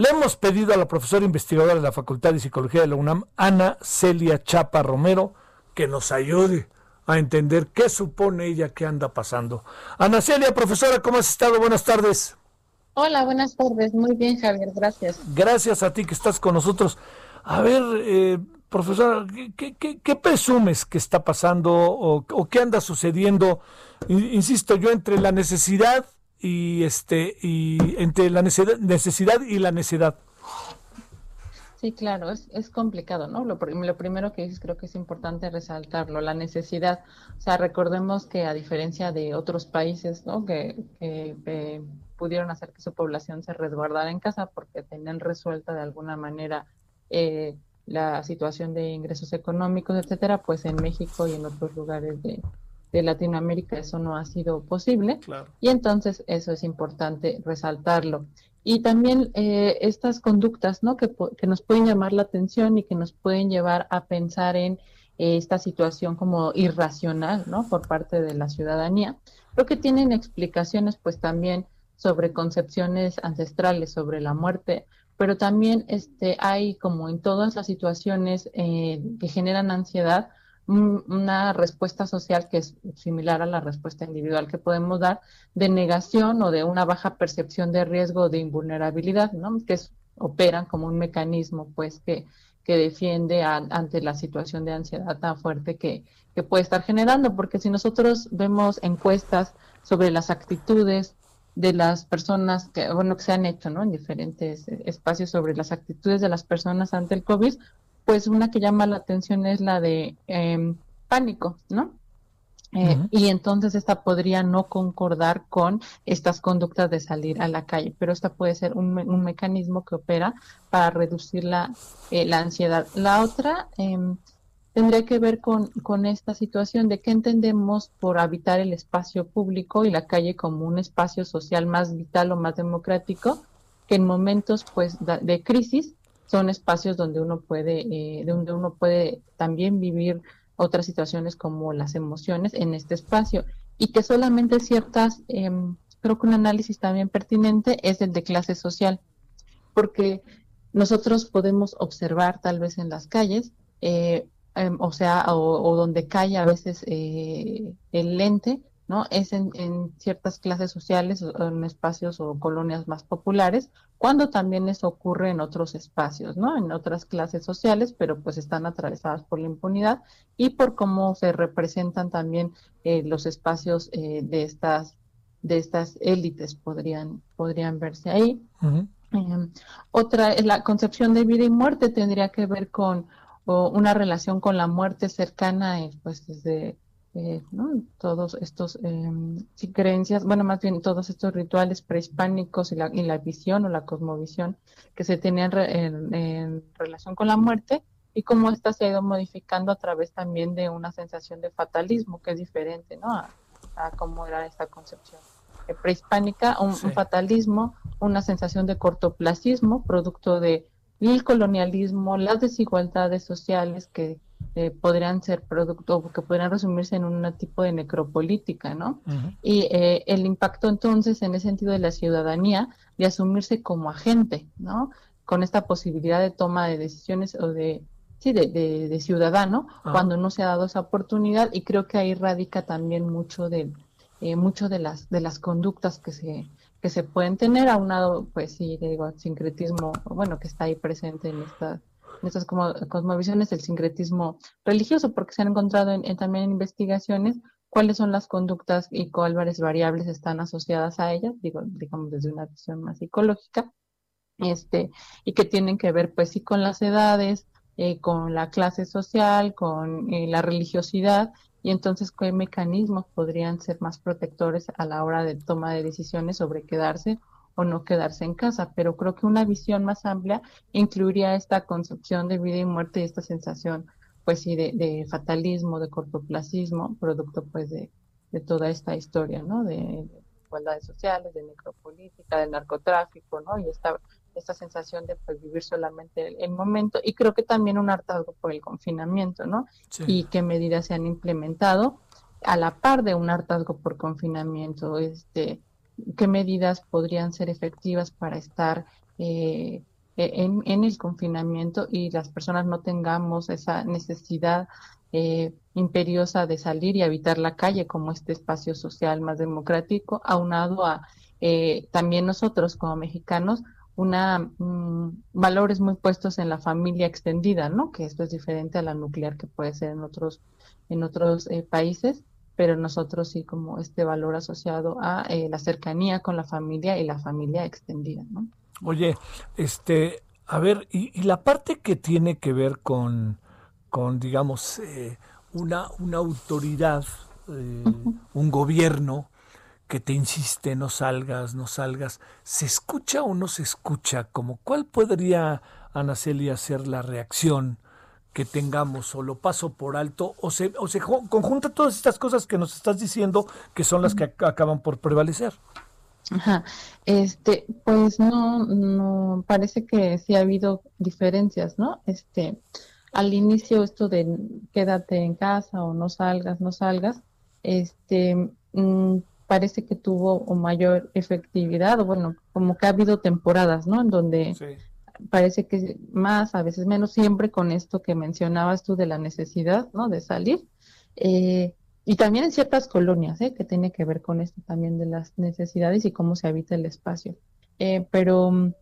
Le hemos pedido a la profesora investigadora de la Facultad de Psicología de la UNAM, Ana Celia Chapa Romero, que nos ayude a entender qué supone ella que anda pasando. Ana Celia, profesora, ¿cómo has estado? Buenas tardes. Hola, buenas tardes. Muy bien, Javier, gracias. Gracias a ti que estás con nosotros. A ver, eh, profesora, ¿qué, presumes que está pasando o, o, qué anda sucediendo? Insisto, yo entre la necesidad y este y entre la necesidad, necesidad y la necedad. Sí, claro, es, es complicado, ¿no? Lo, lo, primero que dices creo que es importante resaltarlo, la necesidad. O sea, recordemos que a diferencia de otros países, ¿no? Que, que pudieron hacer que su población se resguardara en casa porque tenían resuelta de alguna manera eh, la situación de ingresos económicos, etcétera, pues en México y en otros lugares de, de Latinoamérica eso no ha sido posible. Y entonces eso es importante resaltarlo. Y también eh, estas conductas ¿no? Que, que, nos pueden llamar la atención y que nos pueden llevar a pensar en eh, esta situación como irracional ¿no? por parte de la ciudadanía, creo que tienen explicaciones pues también sobre concepciones ancestrales sobre la muerte, pero también este, hay como en todas las situaciones eh, que generan ansiedad, una respuesta social que es similar a la respuesta individual que podemos dar de negación o de una baja percepción de riesgo de invulnerabilidad, ¿no? que operan como un mecanismo pues que, que defiende ante la situación de ansiedad tan fuerte que, que puede estar generando, porque si nosotros vemos encuestas sobre las actitudes de las personas que, bueno, que se han hecho. En diferentes espacios sobre las actitudes de las personas ante el COVID, pues una que llama la atención es la de em, pánico, ¿no? Eh, y entonces esta podría no concordar con estas conductas de salir a la calle, pero esta puede ser un, un mecanismo que opera para reducir la, eh, la ansiedad. La otra eh, tendría que ver con, con esta situación de qué entendemos por habitar el espacio público y la calle como un espacio social más vital o más democrático, que en momentos pues de crisis son espacios donde uno puede, eh, donde uno puede también vivir otras situaciones como las emociones en este espacio. Y que solamente ciertas, em, creo que un análisis también pertinente es el de clase social, porque nosotros podemos observar tal vez en las calles, eh, em, o sea, o, donde cae a veces eh, el lente, ¿no? Es en, ciertas clases sociales, en espacios o colonias más populares, cuando también eso ocurre en otros espacios, ¿no? En otras clases sociales, pero pues están atravesadas por la impunidad y por cómo se representan también eh, los espacios eh, de estas de estas élites podrían podrían verse ahí. Em, otra, la concepción de vida y muerte tendría que ver con una relación con la muerte cercana, pues desde eh, todos estos eh, creencias, bueno, más bien todos estos rituales prehispánicos y la, y la visión o la cosmovisión que se tenían en, relación con la muerte y cómo esta se ha ido modificando a través también de una sensación de fatalismo que es diferente ¿no? a, cómo era esta concepción eh, prehispánica, un, un, fatalismo, una sensación de cortoplacismo, producto de el colonialismo, las desigualdades sociales que eh, podrían ser producto, que podrían resumirse en un tipo de necropolítica, ¿no? Y eh, el impacto entonces en ese sentido de la ciudadanía de asumirse como agente, ¿no? Con esta posibilidad de toma de decisiones o de, sí, de, de, ciudadano, ah. cuando no se ha dado esa oportunidad y creo que ahí radica también mucho de, eh, mucho de las, de las conductas que se, que se pueden tener, aunado, pues sí, digo, sincretismo, bueno, que está ahí presente en esta en estas como, cosmovisiones el sincretismo religioso, porque se han encontrado en, también en investigaciones cuáles son las conductas y cuáles variables están asociadas a ellas, digo, digamos desde una visión más psicológica, este, y que tienen que ver pues sí con las edades, eh, con la clase social, con eh, la religiosidad, y entonces qué mecanismos podrían ser más protectores a la hora de toma de decisiones sobre quedarse o no quedarse en casa, pero creo que una visión más amplia incluiría esta concepción de vida y muerte y esta sensación, pues sí, de, fatalismo, de cortoplacismo, producto pues de, toda esta historia, ¿no? De, igualdades sociales, de necropolítica, del narcotráfico, ¿no? Y esta, esta sensación de pues, vivir solamente el, momento y creo que también un hartazgo por el confinamiento, ¿no? Y qué medidas se han implementado a la par de un hartazgo por confinamiento, este, qué medidas podrían ser efectivas para estar eh, e, en, el confinamiento y las personas no tengamos esa necesidad eh, imperiosa de salir y habitar la calle como este espacio social más democrático, aunado a eh, también nosotros como mexicanos una mm, valores muy puestos en la familia extendida, ¿no? Que esto es diferente a la nuclear que puede ser en otros en otros países pero nosotros sí como este valor asociado a eh, la cercanía con la familia y la familia extendida, ¿no? Oye, este, a ver, y, la parte que tiene que ver con, con digamos, eh, una, una autoridad, eh, un gobierno que te insiste, no salgas, no salgas, ¿se escucha o no se escucha? Como, ¿Cuál podría, Ana Celia, ser la reacción? Que tengamos o lo paso por alto o se, o se conjunta todas estas cosas que nos estás diciendo que son las que acaban por prevalecer. Ajá. Este, pues no, no, parece que sí ha habido diferencias, ¿no? Este, al inicio esto de quédate en casa o no salgas, no salgas, este, mm, parece que tuvo mayor efectividad, o bueno, como que ha habido temporadas, ¿no? En donde parece que más, a veces menos, siempre con esto que mencionabas tú de la necesidad, ¿no? De salir. Eh, y también en ciertas colonias, ¿eh? que tiene que ver con esto también de las necesidades y cómo se habita el espacio. Eh, pero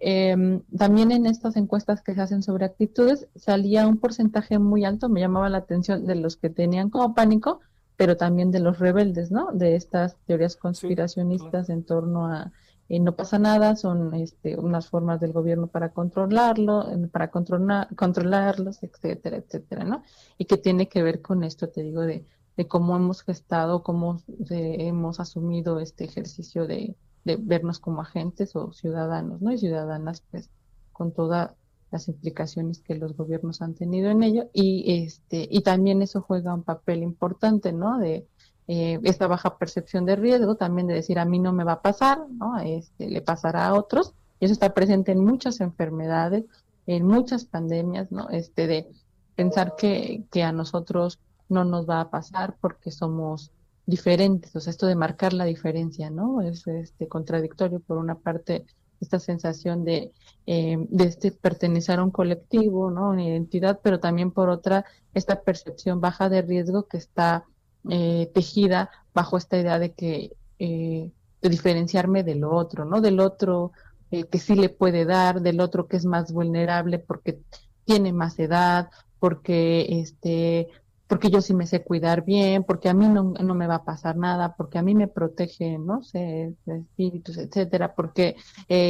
em, también en estas encuestas que se hacen sobre actitudes salía un porcentaje muy alto, me llamaba la atención de los que tenían como pánico, pero también de los rebeldes, ¿no? De estas teorías conspiracionistas en torno a y no pasa nada, son este, unas formas del gobierno para controlarlo, para controlar, controlarlos, etcétera, etcétera, ¿no? Y que tiene que ver con esto, te digo, de, de cómo hemos gestado, cómo hemos asumido este ejercicio de, de, vernos como agentes o ciudadanos, ¿no? Y ciudadanas, pues, con todas las implicaciones que los gobiernos han tenido en ello. Y, este, y también eso juega un papel importante, ¿no? De, eh, esta baja percepción de riesgo, también de decir a mí no me va a pasar, ¿no? Este, le pasará a otros, y eso está presente en muchas enfermedades, en muchas pandemias, ¿no? Este, de pensar que, que a nosotros no nos va a pasar porque somos diferentes, o sea, esto de marcar la diferencia, ¿no? Es este contradictorio por una parte esta sensación de, eh, de este pertenecer a un colectivo, ¿no? Una identidad, pero también por otra esta percepción baja de riesgo que está eh, tejida bajo esta idea de que eh, de diferenciarme del otro, ¿no? Del otro eh, que sí le puede dar, del otro que es más vulnerable porque tiene más edad, porque este porque yo sí me sé cuidar bien, porque a mí no, no me va a pasar nada, porque a mí me protege, no sé, espíritus, etcétera, porque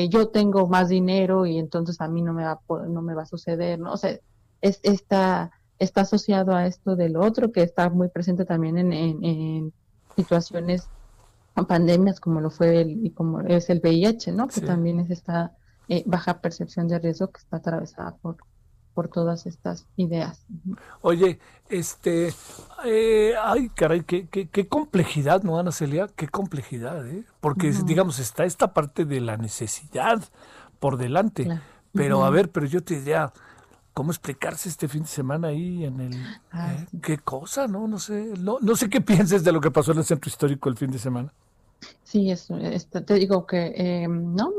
yo tengo más dinero y entonces a mí no me va no me va a suceder, ¿no? O sea, es esta está asociado a esto del otro, que está muy presente también en, en, situaciones, pandemias como lo fue el, y como es el VIH, ¿no? Que también es esta eh, baja percepción de riesgo que está atravesada por, por todas estas ideas. Oye, este, eh, ay, caray, qué, qué, complejidad, ¿no, Ana Celia? Qué complejidad, ¿eh? Porque, digamos, está esta parte de la necesidad por delante. Pero, a ver, pero yo te diría, cómo explicarse este fin de semana ahí en el ah, eh, qué cosa no no sé no, no sé qué pienses de lo que pasó en el centro histórico el fin de semana. Sí eso te digo que eh, no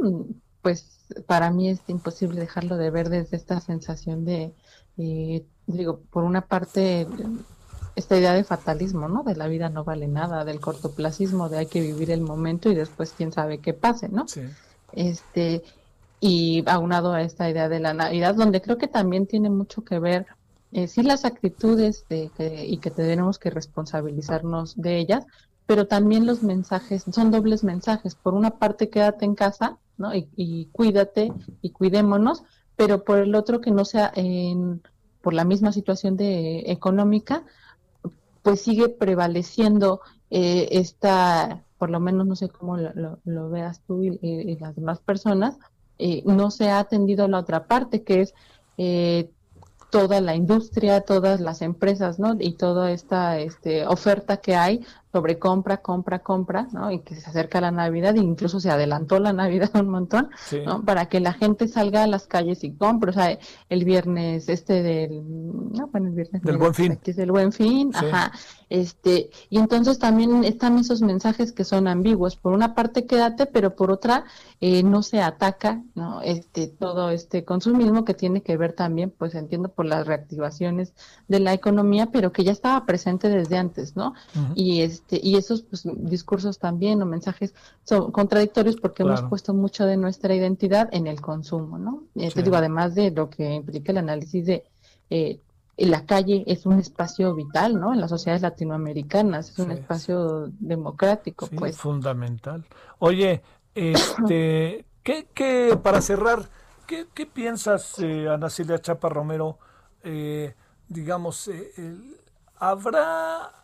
pues para mí es imposible dejarlo de ver desde esta sensación de eh, digo por una parte esta idea de fatalismo no de la vida no vale nada del cortoplacismo de hay que vivir el momento y después quién sabe qué pase no sí. este y aunado a esta idea de la Navidad, donde creo que también tiene mucho que ver, eh, sí, las actitudes de que, y que tenemos que responsabilizarnos de ellas, pero también los mensajes, son dobles mensajes. Por una parte, quédate en casa, ¿no? Y, cuídate y cuidémonos, pero por el otro, que no sea en, por la misma situación de económica, pues sigue prevaleciendo eh, esta por lo menos no sé cómo lo, veas tú y, las demás personas, eh, no se ha atendido la otra parte, que es eh, toda la industria, todas las empresas, ¿no? Y toda esta este, oferta que hay sobre compra, compra, compra, ¿no? Y que se acerca la Navidad, e incluso se adelantó la Navidad un montón, ¿no? Para que la gente salga a las calles y compre. O sea, el viernes este del, no, bueno, el viernes del buen fin. Es del buen fin, ajá. Este, y entonces también están esos mensajes que son ambiguos. Por una parte, quédate, pero por otra, eh, no se ataca, ¿no? Este, todo este consumismo que tiene que ver también, pues entiendo, por las reactivaciones de la economía, pero que ya estaba presente desde antes, ¿no? Y es este, y esos pues, discursos también o mensajes son contradictorios porque hemos puesto mucho de nuestra identidad en el consumo, ¿no? Eh, te digo, además de lo que implica el análisis de eh, la calle es un espacio vital, ¿no? En las sociedades latinoamericanas es un espacio democrático, pues. Fundamental. Oye, este, ¿qué, qué, para cerrar, qué, qué piensas, eh, Ana Silvia Chapa Romero? Eh, digamos, ¿habrá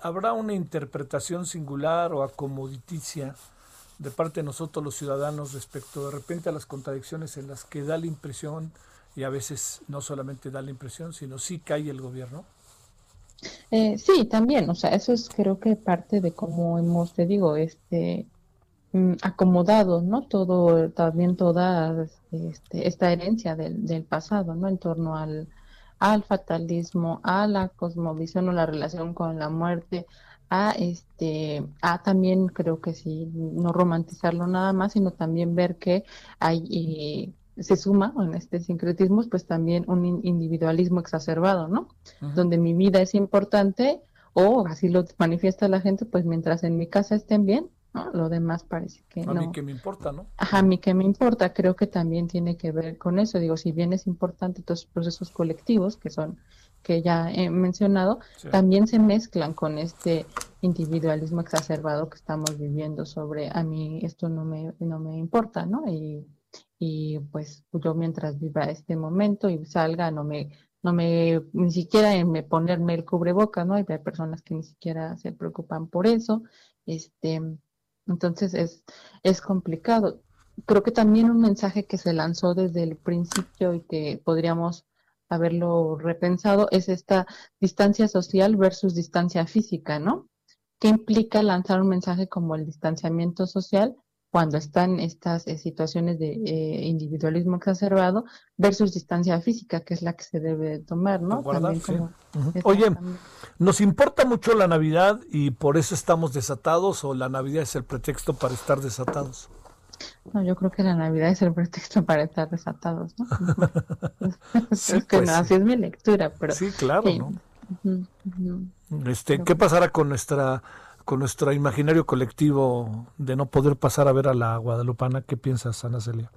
habrá una interpretación singular o acomoditicia de parte de nosotros los ciudadanos respecto de repente a las contradicciones en las que da la impresión y a veces no solamente da la impresión, sino sí cae el gobierno? Eh, sí, también, o sea, eso es creo que parte de cómo hemos, te digo, este mm, acomodado, ¿no? Todo, también toda este, esta herencia del, del pasado, ¿no? En torno al, al fatalismo, a la cosmovisión o la relación con la muerte, a este, a también creo que sí, no romantizarlo nada más, sino también ver que hay eh, se suma en este sincretismo, pues también un individualismo exacerbado, ¿no? Donde mi vida es importante o así lo manifiesta la gente, pues mientras en mi casa estén bien, lo demás parece que no. A mí que me importa, ¿no? Ajá, a mí que me importa, creo que también tiene que ver con eso. Digo, si bien es importante estos procesos colectivos que son que ya he mencionado, también se mezclan con este individualismo exacerbado que estamos viviendo sobre a mí esto no me no me importa, ¿no? Y, y pues yo mientras viva este momento y salga no me no me ni siquiera en me ponerme el cubreboca, ¿no? Hay personas que ni siquiera se preocupan por eso. Este, entonces es, es complicado. Creo que también un mensaje que se lanzó desde el principio y que podríamos haberlo repensado es esta distancia social versus distancia física, ¿no? ¿Qué implica lanzar un mensaje como el distanciamiento social cuando están estas eh, situaciones de eh, individualismo exacerbado versus distancia física, que es la que se debe tomar, ¿no? Oye, ¿nos importa mucho la Navidad y por eso estamos desatados o la Navidad es el pretexto para estar desatados? No, yo creo que la Navidad es el pretexto para estar desatados, ¿no? sí, que pues así es mi lectura, pero... Sí, claro, ¿no? Este, ¿Qué pasará con nuestra con nuestro imaginario colectivo de no poder pasar a ver a la guadalupana. ¿Qué piensas, Ana Celia?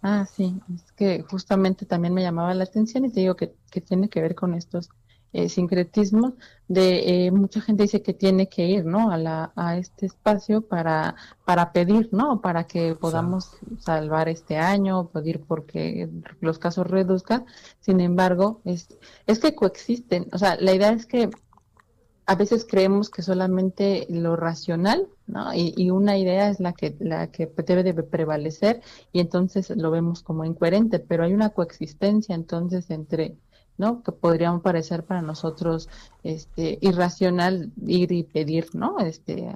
Ah, sí, es que justamente también me llamaba la atención y te digo que, tiene que ver con estos eh, sincretismos de eh, mucha gente dice que tiene que ir, ¿no? A, la, a este espacio para, para pedir, ¿no? Para que podamos salvar este año, pedir porque los casos reduzcan. Sin embargo, es, es que coexisten. O sea, la idea es que a veces creemos que solamente lo racional, ¿no? Y, una idea es la que, la que debe de prevalecer y entonces lo vemos como incoherente, pero hay una coexistencia entonces entre, ¿no? Que podríamos parecer para nosotros este, irracional ir y pedir, ¿no? Este,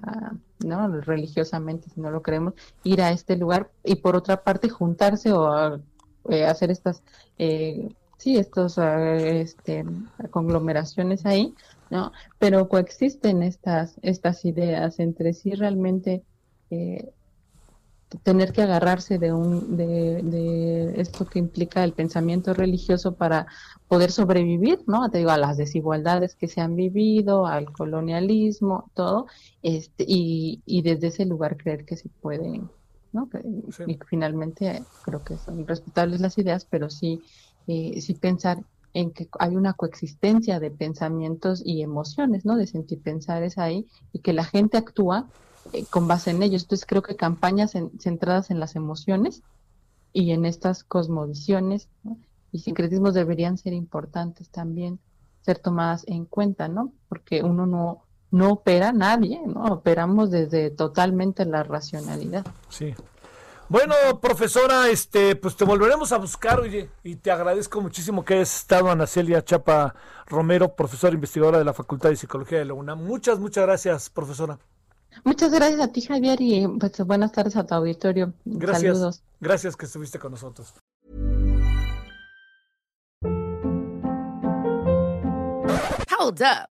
¿no? Religiosamente, si no lo creemos, ir a este lugar y por otra parte juntarse o eh, hacer estas, eh, sí, estos, eh, este, conglomeraciones ahí ¿no? Pero coexisten estas, estas ideas entre sí realmente eh, tener que agarrarse de, un, de, de, esto que implica el pensamiento religioso para poder sobrevivir, ¿no? Te digo, a las desigualdades que se han vivido, al colonialismo, todo, este, y, y desde ese lugar creer que se pueden, ¿no? Y finalmente creo que son respetables las ideas, pero sí, eh, sí pensar en que hay una coexistencia de pensamientos y emociones, ¿no? De sentir pensar es ahí y que la gente actúa eh, con base en ellos. Entonces creo que campañas centradas en las emociones y en estas cosmovisiones y sincretismos deberían ser importantes también, ser tomadas en cuenta, ¿no? Porque uno no, no opera nadie, ¿no? Operamos desde totalmente la racionalidad. Sí. Bueno, profesora, este, pues te volveremos a buscar, oye, y te agradezco muchísimo que hayas estado, Ana Celia Chapa Romero, profesora investigadora de la Facultad de Psicología de la UNAM. Muchas, muchas gracias, profesora. Muchas gracias a ti, Javier, y pues buenas tardes a tu auditorio. Gracias. Saludos. Gracias que estuviste con nosotros. Hold up.